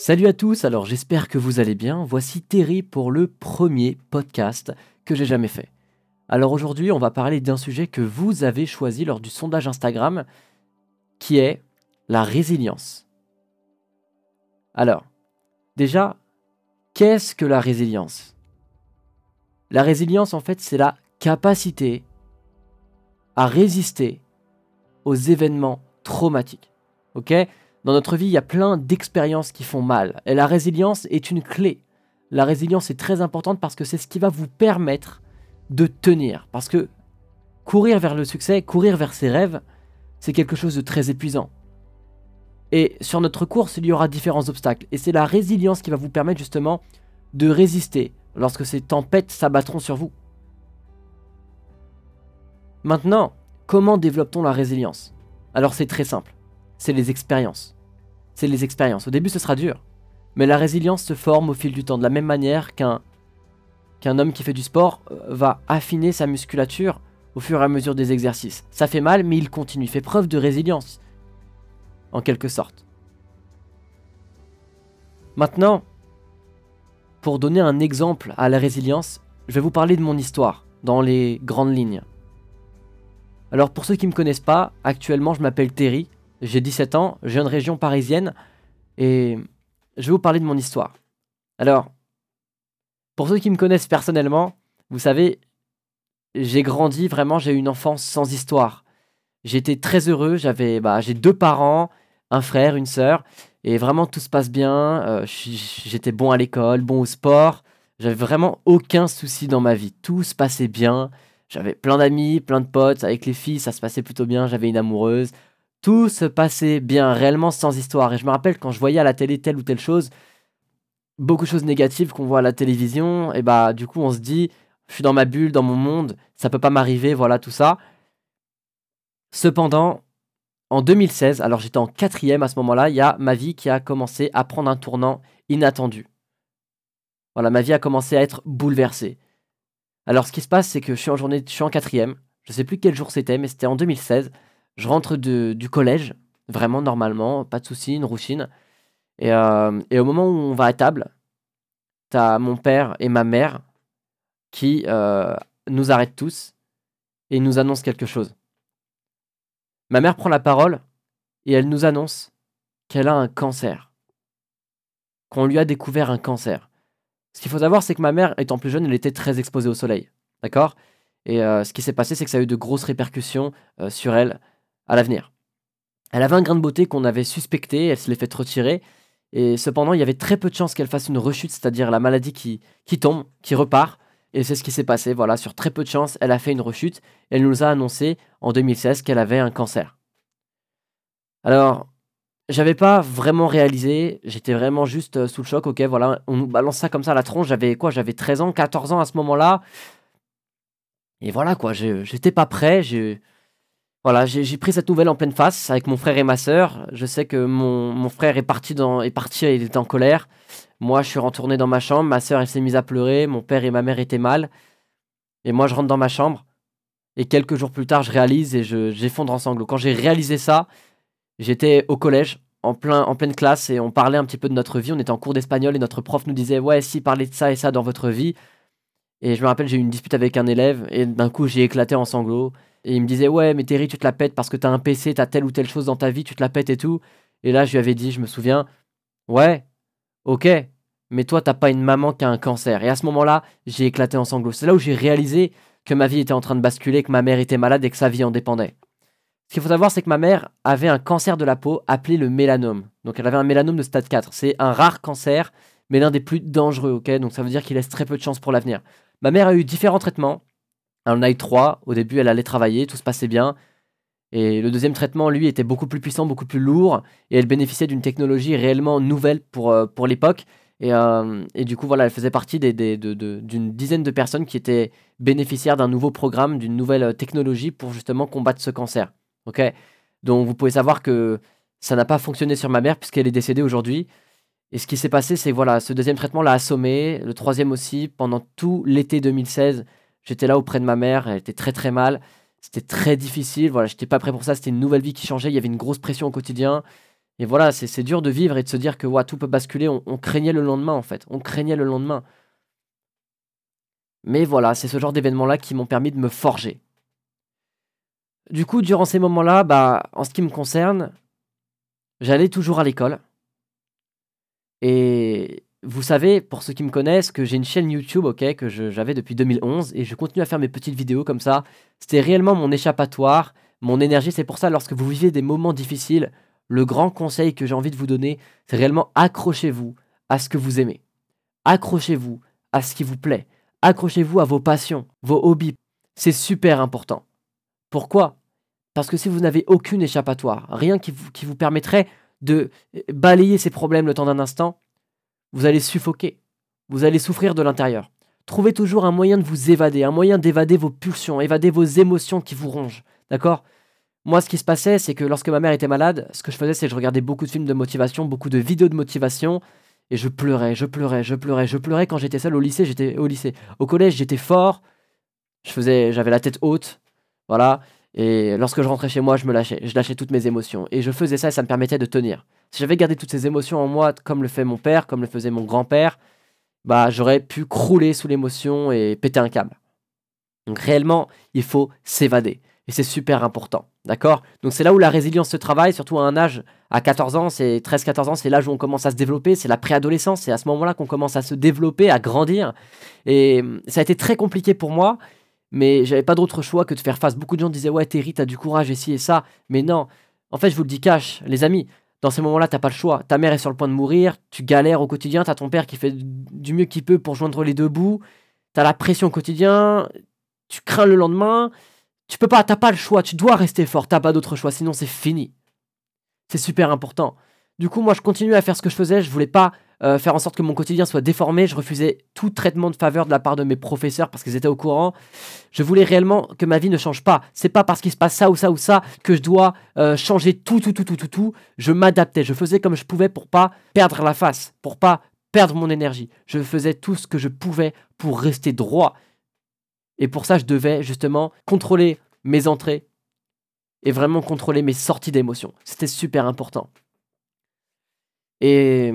Salut à tous, alors j'espère que vous allez bien. Voici Terry pour le premier podcast que j'ai jamais fait. Alors aujourd'hui, on va parler d'un sujet que vous avez choisi lors du sondage Instagram, qui est la résilience. Alors, déjà, qu'est-ce que la résilience? La résilience, en fait, c'est la capacité à résister aux événements traumatiques. Ok? Dans notre vie, il y a plein d'expériences qui font mal. Et la résilience est une clé. La résilience est très importante parce que c'est ce qui va vous permettre de tenir. Parce que courir vers le succès, courir vers ses rêves, c'est quelque chose de très épuisant. Et sur notre course, il y aura différents obstacles. Et c'est la résilience qui va vous permettre justement de résister lorsque ces tempêtes s'abattront sur vous. Maintenant, comment développe-t-on la résilience? Alors c'est très simple. C'est les expériences. C'est les expériences. Au début, ce sera dur. Mais la résilience se forme au fil du temps, de la même manière qu'un homme qui fait du sport euh, va affiner sa musculature au fur et à mesure des exercices. Ça fait mal, mais il continue, il fait preuve de résilience, en quelque sorte. Maintenant, pour donner un exemple à la résilience, je vais vous parler de mon histoire, dans les grandes lignes. Alors pour ceux qui ne me connaissent pas, actuellement je m'appelle Terry, j'ai 17 ans, je viens de région parisienne, et je vais vous parler de mon histoire. Alors, pour ceux qui me connaissent personnellement, vous savez, j'ai grandi vraiment, j'ai eu une enfance sans histoire. J'étais très heureux, j'avais, bah, j'ai deux parents, un frère, une sœur, et vraiment tout se passe bien. Euh, j'étais bon à l'école, bon au sport. J'avais vraiment aucun souci dans ma vie. Tout se passait bien. J'avais plein d'amis, plein de potes. Avec les filles, ça se passait plutôt bien. J'avais une amoureuse. Tout se passait bien, réellement sans histoire. Et je me rappelle quand je voyais à la télé telle ou telle chose, beaucoup de choses négatives qu'on voit à la télévision, et bah du coup on se dit, je suis dans ma bulle, dans mon monde, ça peut pas m'arriver, voilà tout ça. Cependant, en 2016, alors j'étais en quatrième à ce moment-là, il y a ma vie qui a commencé à prendre un tournant inattendu. Voilà, ma vie a commencé à être bouleversée. Alors ce qui se passe, c'est que je suis en journée, je suis en quatrième, je sais plus quel jour c'était, mais c'était en 2016. Je rentre de, du collège, vraiment normalement, pas de soucis, une routine. Euh, et, au moment où on va à table, t'as mon père et ma mère qui euh, nous arrêtent tous et nous annoncent quelque chose. Ma mère prend la parole et elle nous annonce qu'elle a un cancer. Qu'on lui a découvert un cancer. Ce qu'il faut savoir, c'est que ma mère, étant plus jeune, elle était très exposée au soleil. D'accord? Et euh, ce qui s'est passé, c'est que ça a eu de grosses répercussions sur elle à l'avenir. Elle avait un grain de beauté qu'on avait suspecté, elle se l'est fait retirer, et cependant, il y avait très peu de chances qu'elle fasse une rechute, c'est-à-dire la maladie qui, qui tombe, qui repart. Et c'est ce qui s'est passé. Voilà, sur très peu de chances, elle a fait une rechute. Elle nous a annoncé en 2016 qu'elle avait un cancer. Alors, j'avais pas vraiment réalisé. J'étais vraiment juste euh, sous le choc. Ok, voilà, on nous balance ça comme ça à la tronche. J'avais quoi J'avais 13 ans, 14 ans à ce moment-là. Et voilà quoi, j'étais pas prêt. Voilà, j'ai pris cette nouvelle en pleine face avec mon frère et ma sœur. Je sais que mon, frère est parti, dans, est parti, il était en colère. Moi, je suis retourné dans ma chambre. Ma sœur, elle s'est mise à pleurer. Mon père et ma mère étaient mal. Et moi, je rentre dans ma chambre. Et quelques jours plus tard, je réalise et j'effondre en sanglots. Quand j'ai réalisé ça, j'étais au collège, en, plein, en pleine classe, et on parlait un petit peu de notre vie. On était en cours d'espagnol et notre prof nous disait Ouais, si, parlez de ça et ça dans votre vie. Et je me rappelle, j'ai eu une dispute avec un élève et d'un coup, j'ai éclaté en sanglots. Et il me disait, ouais, mais Terry, tu te la pètes parce que t'as un PC, t'as telle ou telle chose dans ta vie, tu te la pètes et tout. Et là, je lui avais dit, je me souviens, ouais, ok, mais toi, t'as pas une maman qui a un cancer. Et à ce moment-là, j'ai éclaté en sanglots. C'est là où j'ai réalisé que ma vie était en train de basculer, que ma mère était malade et que sa vie en dépendait. Ce qu'il faut savoir, c'est que ma mère avait un cancer de la peau appelé le mélanome. Donc elle avait un mélanome de stade 4. C'est un rare cancer, mais l'un des plus dangereux, ok? Donc ça veut dire qu'il laisse très peu de chance pour l'avenir. Ma mère a eu différents traitements. En a eu trois. Au début, elle allait travailler, tout se passait bien. Et le deuxième traitement, lui, était beaucoup plus puissant, beaucoup plus lourd. Et elle bénéficiait d'une technologie réellement nouvelle pour, euh, pour l'époque. Et, euh, et, du coup, voilà, elle faisait partie d'une des, de, dizaine de personnes qui étaient bénéficiaires d'un nouveau programme, d'une nouvelle euh, technologie pour justement combattre ce cancer. Donc, vous pouvez savoir que ça n'a pas fonctionné sur ma mère puisqu'elle est décédée aujourd'hui. Et ce qui s'est passé, c'est voilà, ce deuxième traitement l'a assommé, le troisième aussi. Pendant tout l'été 2016, j'étais là auprès de ma mère, elle était très très mal. C'était très difficile, voilà, j'étais pas prêt pour ça, c'était une nouvelle vie qui changeait, il y avait une grosse pression au quotidien. Et voilà, c'est dur de vivre et de se dire que ouais, tout peut basculer. On, craignait le lendemain, en fait. On craignait le lendemain. Mais voilà, c'est ce genre d'événements-là qui m'ont permis de me forger. Du coup, durant ces moments-là, bah, en ce qui me concerne, j'allais toujours à l'école. Et vous savez, pour ceux qui me connaissent, que j'ai une chaîne YouTube, ok, que j'avais depuis 2011, et je continue à faire mes petites vidéos comme ça. C'était réellement mon échappatoire, mon énergie. C'est pour ça, lorsque vous vivez des moments difficiles, le grand conseil que j'ai envie de vous donner, c'est réellement accrochez-vous à ce que vous aimez. Accrochez-vous à ce qui vous plaît. Accrochez-vous à vos passions, vos hobbies. C'est super important. Pourquoi? Parce que si vous n'avez aucune échappatoire, rien qui vous, qui vous permettrait de balayer ces problèmes le temps d'un instant, vous allez suffoquer, vous allez souffrir de l'intérieur. Trouvez toujours un moyen de vous évader, un moyen d'évader vos pulsions, évader vos émotions qui vous rongent. D'accord? Moi, ce qui se passait, c'est que lorsque ma mère était malade, ce que je faisais, c'est que je regardais beaucoup de films de motivation, beaucoup de vidéos de motivation, et je pleurais, je pleurais, je pleurais, je pleurais quand j'étais seul au lycée, j'étais au lycée. Au collège, j'étais fort, je faisais, j'avais la tête haute, voilà. Et lorsque je rentrais chez moi, je me lâchais, je lâchais toutes mes émotions. Et je faisais ça et ça me permettait de tenir. Si j'avais gardé toutes ces émotions en moi, comme le fait mon père, comme le faisait mon grand-père, bah j'aurais pu crouler sous l'émotion et péter un câble. Donc réellement, il faut s'évader. Et c'est super important. D'accord? Donc c'est là où la résilience se travaille, surtout à un âge, à 14 ans, c'est 13-14 ans, c'est l'âge où on commence à se développer, c'est la préadolescence, c'est à ce moment-là qu'on commence à se développer, à grandir. Et ça a été très compliqué pour moi, mais j'avais pas d'autre choix que de faire face. Beaucoup de gens disaient Ouais, Terry, t'as du courage et ci et ça. Mais non, en fait, je vous le dis cash, les amis, dans ces moments-là, t'as pas le choix. Ta mère est sur le point de mourir, tu galères au quotidien, t'as ton père qui fait du mieux qu'il peut pour joindre les deux bouts, t'as la pression au quotidien, tu crains le lendemain. Tu peux pas, t'as pas le choix, tu dois rester fort, t'as pas d'autre choix, sinon c'est fini. C'est super important. Du coup, moi, je continue à faire ce que je faisais, je voulais pas euh, faire en sorte que mon quotidien soit déformé. Je refusais tout traitement de faveur de la part de mes professeurs parce qu'ils étaient au courant. Je voulais réellement que ma vie ne change pas. C'est pas parce qu'il se passe ça ou ça ou ça que je dois euh, changer tout, tout, tout, tout, tout, tout. Je m'adaptais. Je faisais comme je pouvais pour pas perdre la face, pour pas perdre mon énergie. Je faisais tout ce que je pouvais pour rester droit. Et pour ça, je devais justement contrôler mes entrées et vraiment contrôler mes sorties d'émotions. C'était super important. Et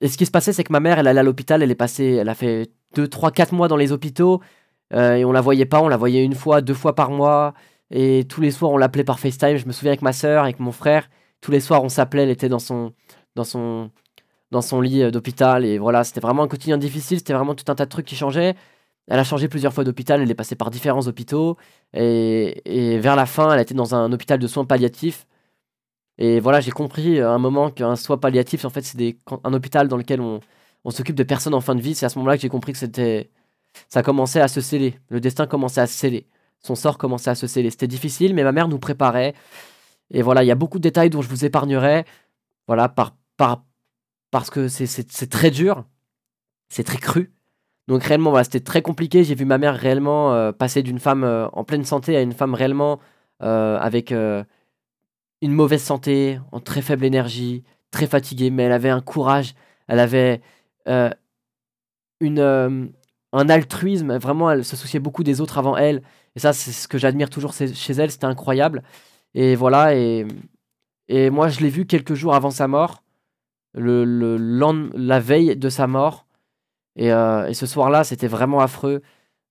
et ce qui se passait, c'est que ma mère, elle allait à l'hôpital, elle est passée, elle a fait 2, 3, 4 mois dans les hôpitaux, euh, et on la voyait pas, on la voyait une fois, deux fois par mois, et tous les soirs, on l'appelait par FaceTime. Je me souviens avec ma soeur, avec mon frère, tous les soirs, on s'appelait, elle était dans son, dans son, dans son lit euh, d'hôpital, et voilà, c'était vraiment un quotidien difficile, c'était vraiment tout un tas de trucs qui changeaient. Elle a changé plusieurs fois d'hôpital, elle est passée par différents hôpitaux, et, et vers la fin, elle était dans un hôpital de soins palliatifs. Et voilà, j'ai compris à un moment qu'un soin palliatif, en fait, c'est un hôpital dans lequel on, s'occupe de personnes en fin de vie. C'est à ce moment-là que j'ai compris que c'était, ça commençait à se sceller. Le destin commençait à se sceller. Son sort commençait à se sceller. C'était difficile, mais ma mère nous préparait. Et voilà, il y a beaucoup de détails dont je vous épargnerai. Voilà, par, par, parce que c'est très dur. C'est très cru. Donc réellement, voilà, c'était très compliqué. J'ai vu ma mère réellement euh, passer d'une femme euh, en pleine santé à une femme réellement euh, avec une mauvaise santé, en très faible énergie, très fatiguée, mais elle avait un courage, elle avait euh, une, euh, un altruisme, vraiment, elle se souciait beaucoup des autres avant elle. Et ça, c'est ce que j'admire toujours chez elle, c'était incroyable. Et voilà, et, et moi, je l'ai vu quelques jours avant sa mort, le, le, la veille de sa mort. Et, euh, et ce soir-là, c'était vraiment affreux,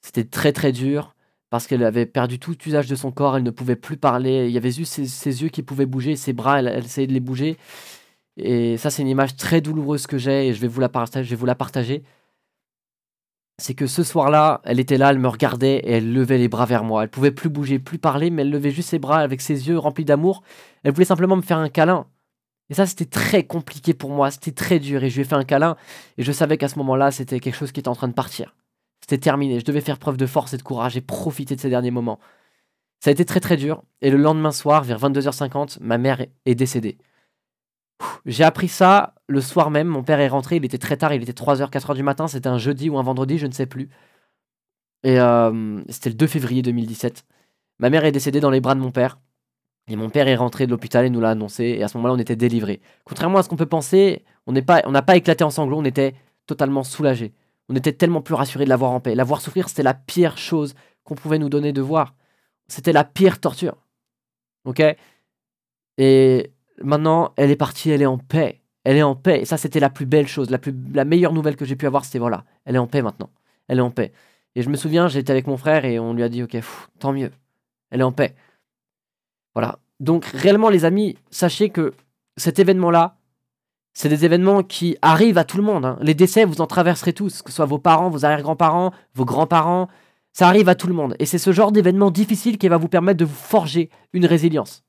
c'était très très dur parce qu'elle avait perdu tout usage de son corps, elle ne pouvait plus parler, il y avait juste ses, yeux qui pouvaient bouger, ses bras, elle, essayait de les bouger. Et ça, c'est une image très douloureuse que j'ai et je vais vous la partager. Je vais vous la partager. C'est que ce soir-là, elle était là, elle me regardait et elle levait les bras vers moi. Elle pouvait plus bouger, plus parler, mais elle levait juste ses bras avec ses yeux remplis d'amour. Elle voulait simplement me faire un câlin. Et ça, c'était très compliqué pour moi, c'était très dur. Et je lui ai fait un câlin et je savais qu'à ce moment-là, c'était quelque chose qui était en train de partir. C'était terminé. Je devais faire preuve de force et de courage et profiter de ces derniers moments. Ça a été très très dur. Et le lendemain soir, vers 22h50, ma mère est décédée. J'ai appris ça le soir même. Mon père est rentré. Il était très tard. Il était 3h, 4h du matin. C'était un jeudi ou un vendredi, je ne sais plus. Et euh, c'était le 2 février 2017. Ma mère est décédée dans les bras de mon père. Et mon père est rentré de l'hôpital et nous l'a annoncé. Et à ce moment-là, on était délivrés. Contrairement à ce qu'on peut penser, on n'a pas, pas éclaté en sanglots. On était totalement soulagés. On était tellement plus rassurés de la voir en paix. La voir souffrir, c'était la pire chose qu'on pouvait nous donner de voir. C'était la pire torture. Ok? Et maintenant, elle est partie, elle est en paix. Elle est en paix. Et ça, c'était la plus belle chose, la, plus, la meilleure nouvelle que j'ai pu avoir, c'était voilà, elle est en paix maintenant. Elle est en paix. Et je me souviens, j'étais avec mon frère et on lui a dit, ok, tant mieux, elle est en paix. Voilà. Donc réellement, les amis, sachez que cet événement-là, c'est des événements qui arrivent à tout le monde. Hein. Les décès, vous en traverserez tous, que ce soit vos parents, vos arrière-grands-parents, vos grands-parents. Ça arrive à tout le monde. Et c'est ce genre d'événement difficile qui va vous permettre de vous forger une résilience.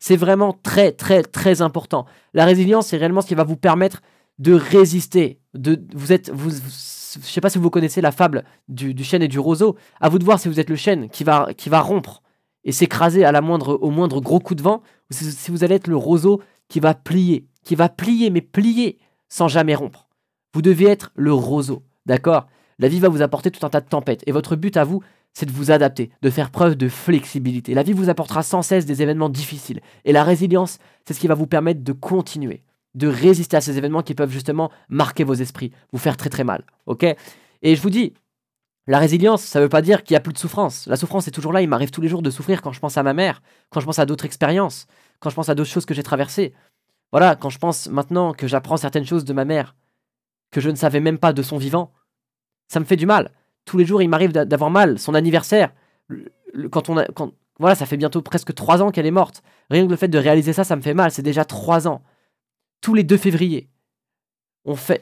C'est vraiment très, très, très important. La résilience, c'est réellement ce qui va vous permettre de résister. De, vous êtes, vous, je ne sais pas si vous connaissez la fable du, chêne et du roseau. À vous de voir si vous êtes le chêne qui va, qui va rompre et s'écraser à la moindre, au moindre gros coup de vent, ou si vous allez être le roseau qui va plier, qui va plier, mais plier sans jamais rompre. Vous devez être le roseau, d'accord? La vie va vous apporter tout un tas de tempêtes, et votre but à vous, c'est de vous adapter, de faire preuve de flexibilité. La vie vous apportera sans cesse des événements difficiles, et la résilience, c'est ce qui va vous permettre de continuer, de résister à ces événements qui peuvent justement marquer vos esprits, vous faire très très mal, ok? Et je vous dis, la résilience, ça ne veut pas dire qu'il n'y a plus de souffrance. La souffrance est toujours là, il m'arrive tous les jours de souffrir quand je pense à ma mère, quand je pense à d'autres expériences, quand je pense à d'autres choses que j'ai traversées. Voilà, quand je pense maintenant que j'apprends certaines choses de ma mère, que je ne savais même pas de son vivant, ça me fait du mal. Tous les jours, il m'arrive d'avoir mal. Son anniversaire, quand on a, quand, voilà, ça fait bientôt presque trois ans qu'elle est morte. Rien que le fait de réaliser ça, ça me fait mal. C'est déjà trois ans. Tous les 2 février. On fait,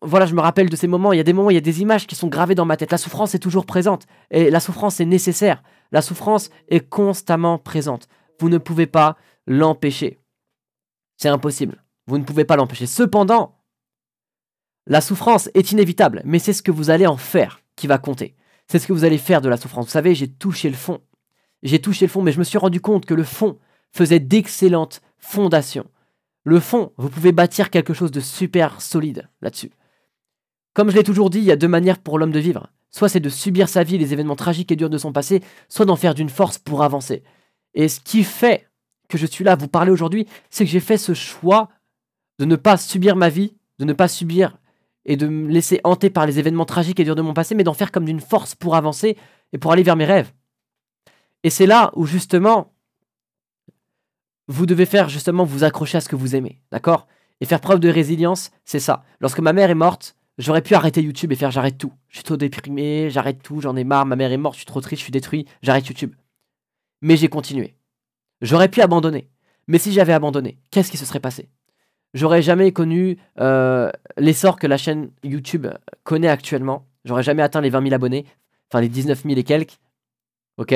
voilà, je me rappelle de ces moments. Il y a des moments, il y a des images qui sont gravées dans ma tête. La souffrance est toujours présente. Et la souffrance est nécessaire. La souffrance est constamment présente. Vous ne pouvez pas l'empêcher. C'est impossible. Vous ne pouvez pas l'empêcher. Cependant, la souffrance est inévitable, mais c'est ce que vous allez en faire qui va compter. C'est ce que vous allez faire de la souffrance. Vous savez, j'ai touché le fond. J'ai touché le fond, mais je me suis rendu compte que le fond faisait d'excellentes fondations. Le fond, vous pouvez bâtir quelque chose de super solide là-dessus. Comme je l'ai toujours dit, il y a deux manières pour l'homme de vivre. Soit c'est de subir sa vie, les événements tragiques et durs de son passé, soit d'en faire d'une force pour avancer. Et ce qui fait que je suis là à vous parler aujourd'hui, c'est que j'ai fait ce choix de ne pas subir ma vie, de ne pas subir et de me laisser hanter par les événements tragiques et durs de mon passé, mais d'en faire comme d'une force pour avancer et pour aller vers mes rêves. Et c'est là où justement, vous devez faire justement vous accrocher à ce que vous aimez, d'accord? Et faire preuve de résilience, c'est ça. Lorsque ma mère est morte, j'aurais pu arrêter YouTube et faire j'arrête tout. Je suis trop déprimé, j'arrête tout, j'en ai marre, ma mère est morte, je suis trop triste, je suis détruit, j'arrête YouTube. Mais j'ai continué. J'aurais pu abandonner. Mais si j'avais abandonné, qu'est-ce qui se serait passé? J'aurais jamais connu euh, l'essor que la chaîne YouTube connaît actuellement. J'aurais jamais atteint les 20 000 abonnés, enfin les 19 000 et quelques. Ok?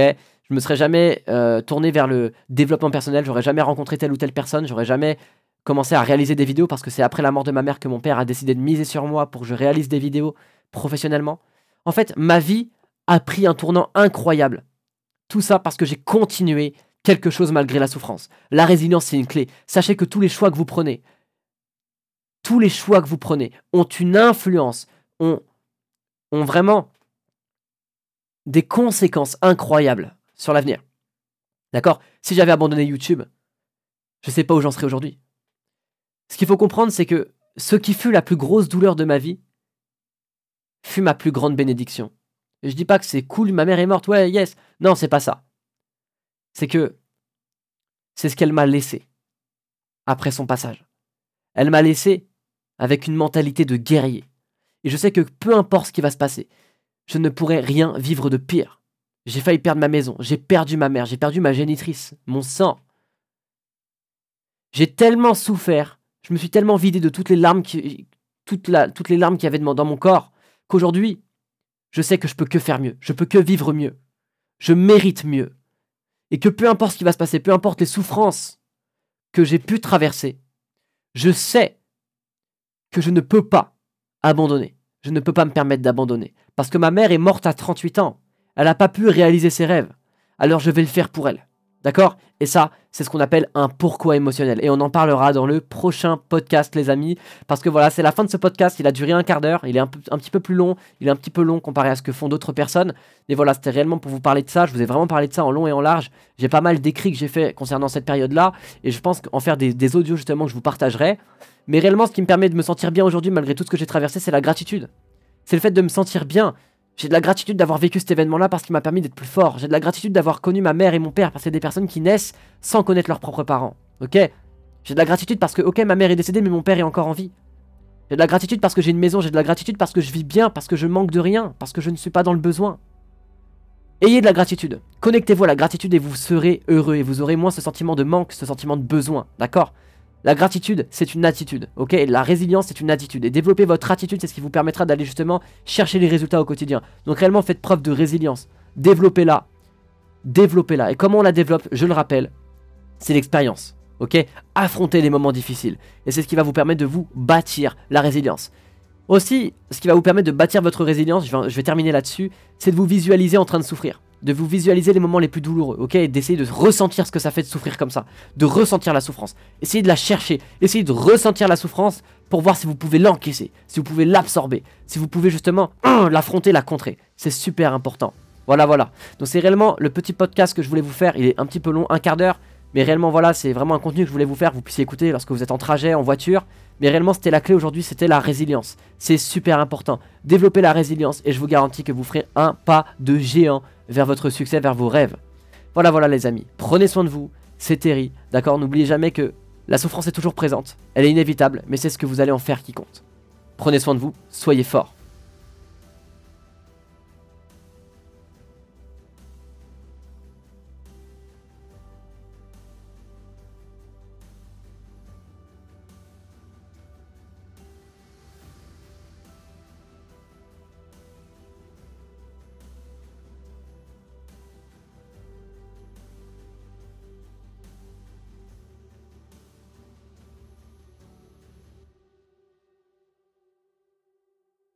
Je me serais jamais euh, tourné vers le développement personnel. J'aurais jamais rencontré telle ou telle personne. J'aurais jamais commencé à réaliser des vidéos parce que c'est après la mort de ma mère que mon père a décidé de miser sur moi pour que je réalise des vidéos professionnellement. En fait, ma vie a pris un tournant incroyable. Tout ça parce que j'ai continué quelque chose malgré la souffrance. La résilience, c'est une clé. Sachez que tous les choix que vous prenez, tous les choix que vous prenez ont une influence, ont, ont vraiment des conséquences incroyables sur l'avenir. D'accord? Si j'avais abandonné YouTube, je ne sais pas où j'en serais aujourd'hui. Ce qu'il faut comprendre, c'est que ce qui fut la plus grosse douleur de ma vie fut ma plus grande bénédiction. Et je dis pas que c'est cool, ma mère est morte, ouais, yes. Non, c'est pas ça c'est que c'est ce qu'elle m'a laissé après son passage. Elle m'a laissé avec une mentalité de guerrier. Et je sais que peu importe ce qui va se passer, je ne pourrai rien vivre de pire. J'ai failli perdre ma maison, j'ai perdu ma mère, j'ai perdu ma génitrice, mon sang. J'ai tellement souffert, je me suis tellement vidé de toutes les larmes qui, toutes, les larmes qu'il y avait dans mon corps, qu'aujourd'hui, je sais que je peux que faire mieux, je peux que vivre mieux. Je mérite mieux et que peu importe ce qui va se passer, peu importe les souffrances que j'ai pu traverser, je sais que je ne peux pas abandonner. Je ne peux pas me permettre d'abandonner. Parce que ma mère est morte à 38 ans. Elle n'a pas pu réaliser ses rêves. Alors je vais le faire pour elle. D'accord? Et ça, c'est ce qu'on appelle un pourquoi émotionnel. Et on en parlera dans le prochain podcast, les amis. Parce que voilà, c'est la fin de ce podcast. Il a duré un quart d'heure. Il est un, petit peu plus long. Il est un petit peu long comparé à ce que font d'autres personnes. Mais voilà, c'était réellement pour vous parler de ça. Je vous ai vraiment parlé de ça en long et en large. J'ai pas mal d'écrits que j'ai fait concernant cette période-là. Et je pense qu'en faire des, des audios, justement, que je vous partagerai. Mais réellement, ce qui me permet de me sentir bien aujourd'hui, malgré tout ce que j'ai traversé, c'est la gratitude. C'est le fait de me sentir bien. J'ai de la gratitude d'avoir vécu cet événement-là parce qu'il m'a permis d'être plus fort. J'ai de la gratitude d'avoir connu ma mère et mon père parce que c'est des personnes qui naissent sans connaître leurs propres parents. Ok? J'ai de la gratitude parce que, ok, ma mère est décédée, mais mon père est encore en vie. J'ai de la gratitude parce que j'ai une maison, j'ai de la gratitude parce que je vis bien, parce que je manque de rien, parce que je ne suis pas dans le besoin. Ayez de la gratitude. Connectez-vous à la gratitude et vous serez heureux et vous aurez moins ce sentiment de manque, ce sentiment de besoin, d'accord? La gratitude, c'est une attitude, ok? La résilience, c'est une attitude. Et développer votre attitude, c'est ce qui vous permettra d'aller justement chercher les résultats au quotidien. Donc réellement, faites preuve de résilience. Développez-la. Développez-la. Et comment on la développe, je le rappelle, c'est l'expérience ok? Affronter les moments difficiles. Et c'est ce qui va vous permettre de vous bâtir la résilience. Aussi, ce qui va vous permettre de bâtir votre résilience, je vais, terminer là-dessus, c'est de vous visualiser en train de souffrir. De vous visualiser les moments les plus douloureux, ok? D'essayer de ressentir ce que ça fait de souffrir comme ça. De ressentir la souffrance. Essayez de la chercher. Essayez de ressentir la souffrance pour voir si vous pouvez l'encaisser, si vous pouvez l'absorber, si vous pouvez justement l'affronter, la contrer. C'est super important. Voilà, voilà. Donc c'est réellement le petit podcast que je voulais vous faire. Il est un petit peu long, un quart d'heure. Mais réellement, voilà, c'est vraiment un contenu que je voulais vous faire, vous puissiez écouter lorsque vous êtes en trajet, en voiture. Mais réellement, c'était la clé aujourd'hui, c'était la résilience. C'est super important. Développez la résilience et je vous garantis que vous ferez un pas de géant vers votre succès, vers vos rêves. Voilà, voilà les amis. Prenez soin de vous. C'est Terry, d'accord? N'oubliez jamais que la souffrance est toujours présente. Elle est inévitable, mais c'est ce que vous allez en faire qui compte. Prenez soin de vous, soyez forts.